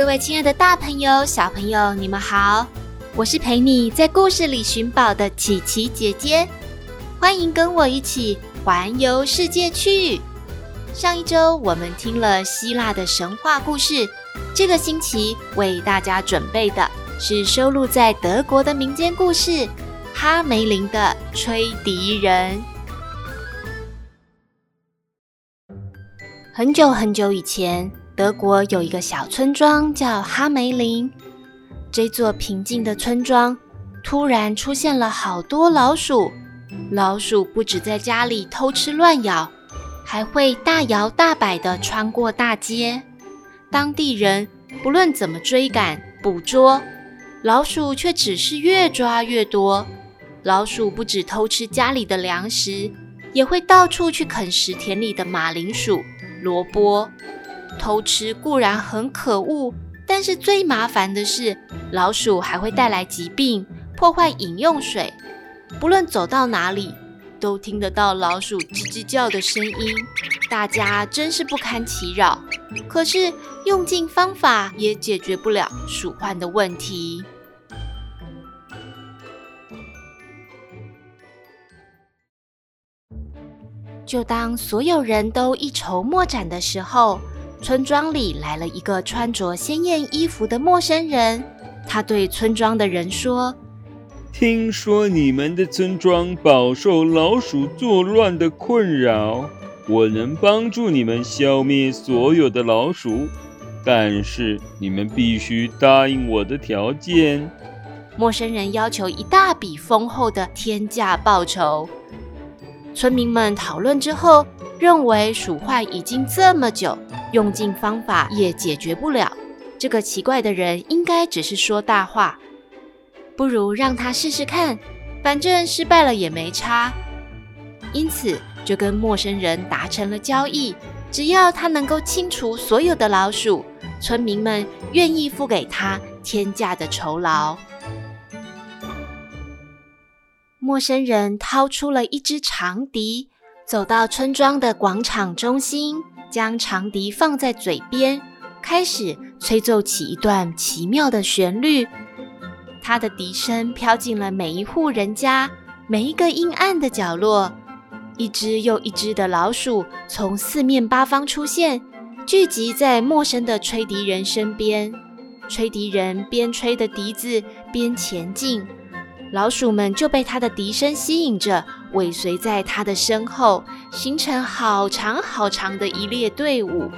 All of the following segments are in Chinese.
各位亲爱的大朋友、小朋友，你们好！我是陪你在故事里寻宝的琪琪姐姐，欢迎跟我一起环游世界去。上一周我们听了希腊的神话故事，这个星期为大家准备的是收录在德国的民间故事《哈梅林的吹笛人》。很久很久以前。德国有一个小村庄叫哈梅林，这座平静的村庄突然出现了好多老鼠。老鼠不止在家里偷吃乱咬，还会大摇大摆地穿过大街。当地人不论怎么追赶捕捉，老鼠却只是越抓越多。老鼠不止偷吃家里的粮食，也会到处去啃食田里的马铃薯、萝卜。偷吃固然很可恶，但是最麻烦的是，老鼠还会带来疾病，破坏饮用水。不论走到哪里，都听得到老鼠吱吱叫的声音，大家真是不堪其扰。可是用尽方法也解决不了鼠患的问题。就当所有人都一筹莫展的时候，村庄里来了一个穿着鲜艳衣服的陌生人，他对村庄的人说：“听说你们的村庄饱受老鼠作乱的困扰，我能帮助你们消灭所有的老鼠，但是你们必须答应我的条件。”陌生人要求一大笔丰厚的天价报酬。村民们讨论之后，认为鼠患已经这么久，用尽方法也解决不了。这个奇怪的人应该只是说大话，不如让他试试看，反正失败了也没差。因此，就跟陌生人达成了交易，只要他能够清除所有的老鼠，村民们愿意付给他天价的酬劳。陌生人掏出了一支长笛，走到村庄的广场中心，将长笛放在嘴边，开始吹奏起一段奇妙的旋律。他的笛声飘进了每一户人家，每一个阴暗的角落。一只又一只的老鼠从四面八方出现，聚集在陌生的吹笛人身边。吹笛人边吹着笛子边前进。老鼠们就被他的笛声吸引着，尾随在他的身后，形成好长好长的一列队伍。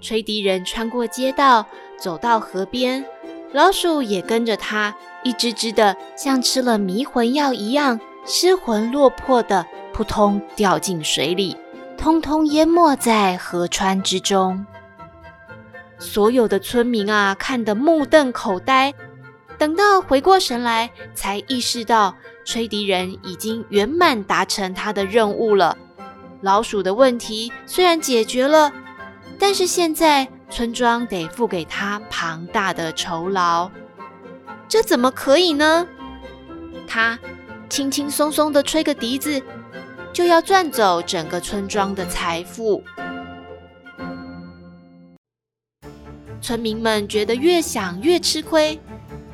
吹笛人穿过街道，走到河边，老鼠也跟着他，一只只的像吃了迷魂药一样，失魂落魄的扑通掉进水里，通通淹没在河川之中。所有的村民啊，看得目瞪口呆。等到回过神来，才意识到吹笛人已经圆满达成他的任务了。老鼠的问题虽然解决了，但是现在村庄得付给他庞大的酬劳。这怎么可以呢？他轻轻松松地吹个笛子，就要赚走整个村庄的财富。村民们觉得越想越吃亏。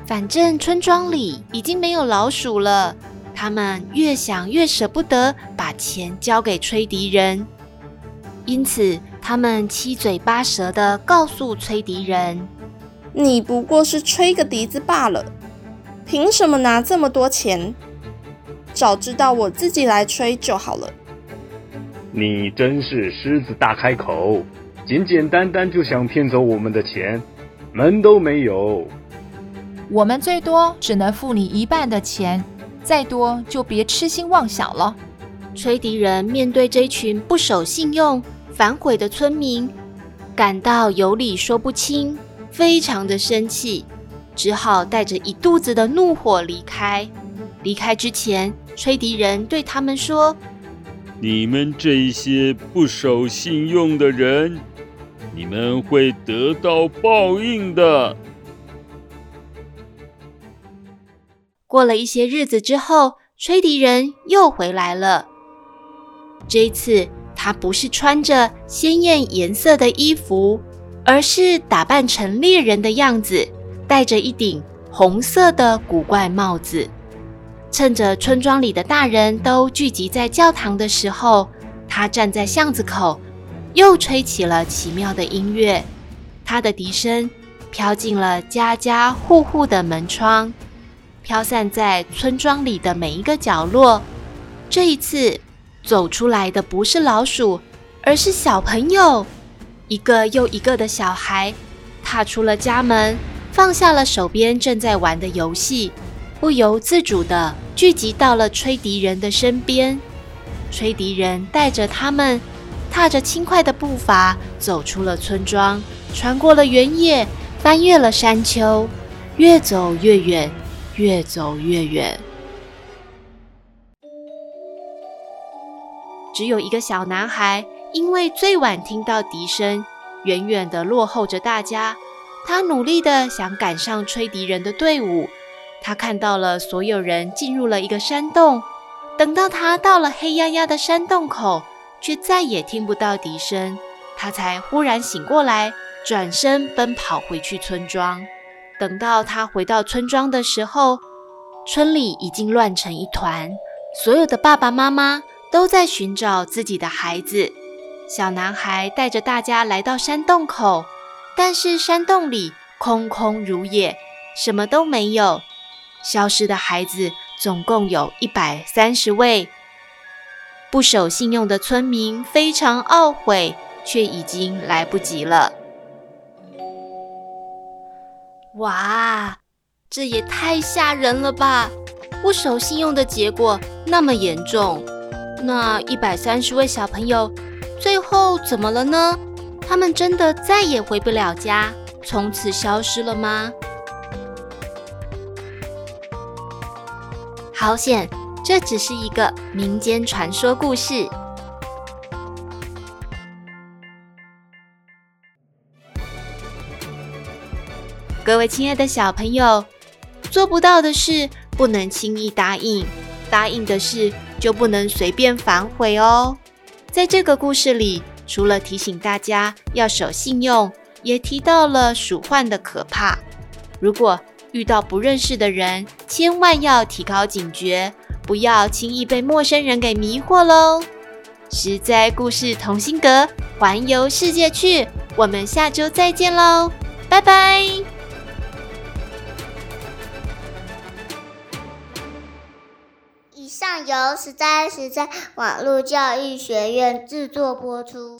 反正村庄里已经没有老鼠了，他们越想越舍不得把钱交给吹笛人，因此他们七嘴八舌的告诉吹笛人：“你不过是吹个笛子罢了，凭什么拿这么多钱？早知道我自己来吹就好了。”你真是狮子大开口，简简单单就想骗走我们的钱，门都没有。我们最多只能付你一半的钱，再多就别痴心妄想了。吹笛人面对这群不守信用、反悔的村民，感到有理说不清，非常的生气。只好带着一肚子的怒火离开。离开之前，吹笛人对他们说：“你们这些不守信用的人，你们会得到报应的。”过了一些日子之后，吹笛人又回来了。这一次，他不是穿着鲜艳颜色的衣服，而是打扮成猎人的样子，戴着一顶红色的古怪帽子。趁着村庄里的大人都聚集在教堂的时候，他站在巷子口，又吹起了奇妙的音乐。他的笛声飘进了家家户户的门窗。飘散在村庄里的每一个角落。这一次走出来的不是老鼠，而是小朋友。一个又一个的小孩踏出了家门，放下了手边正在玩的游戏，不由自主地聚集到了吹笛人的身边。吹笛人带着他们，踏着轻快的步伐走出了村庄，穿过了原野，翻越了山丘，越走越远。越走越远，只有一个小男孩，因为最晚听到笛声，远远的落后着大家。他努力的想赶上吹笛人的队伍。他看到了所有人进入了一个山洞，等到他到了黑压压的山洞口，却再也听不到笛声。他才忽然醒过来，转身奔跑回去村庄。等到他回到村庄的时候，村里已经乱成一团，所有的爸爸妈妈都在寻找自己的孩子。小男孩带着大家来到山洞口，但是山洞里空空如也，什么都没有。消失的孩子总共有一百三十位。不守信用的村民非常懊悔，却已经来不及了。哇，这也太吓人了吧！不守信用的结果那么严重，那一百三十位小朋友最后怎么了呢？他们真的再也回不了家，从此消失了吗？好险，这只是一个民间传说故事。各位亲爱的小朋友，做不到的事不能轻易答应，答应的事就不能随便反悔哦。在这个故事里，除了提醒大家要守信用，也提到了鼠患的可怕。如果遇到不认识的人，千万要提高警觉，不要轻易被陌生人给迷惑喽。实在故事同心阁，环游世界去，我们下周再见喽，拜拜。由实在实在网络教育学院制作播出。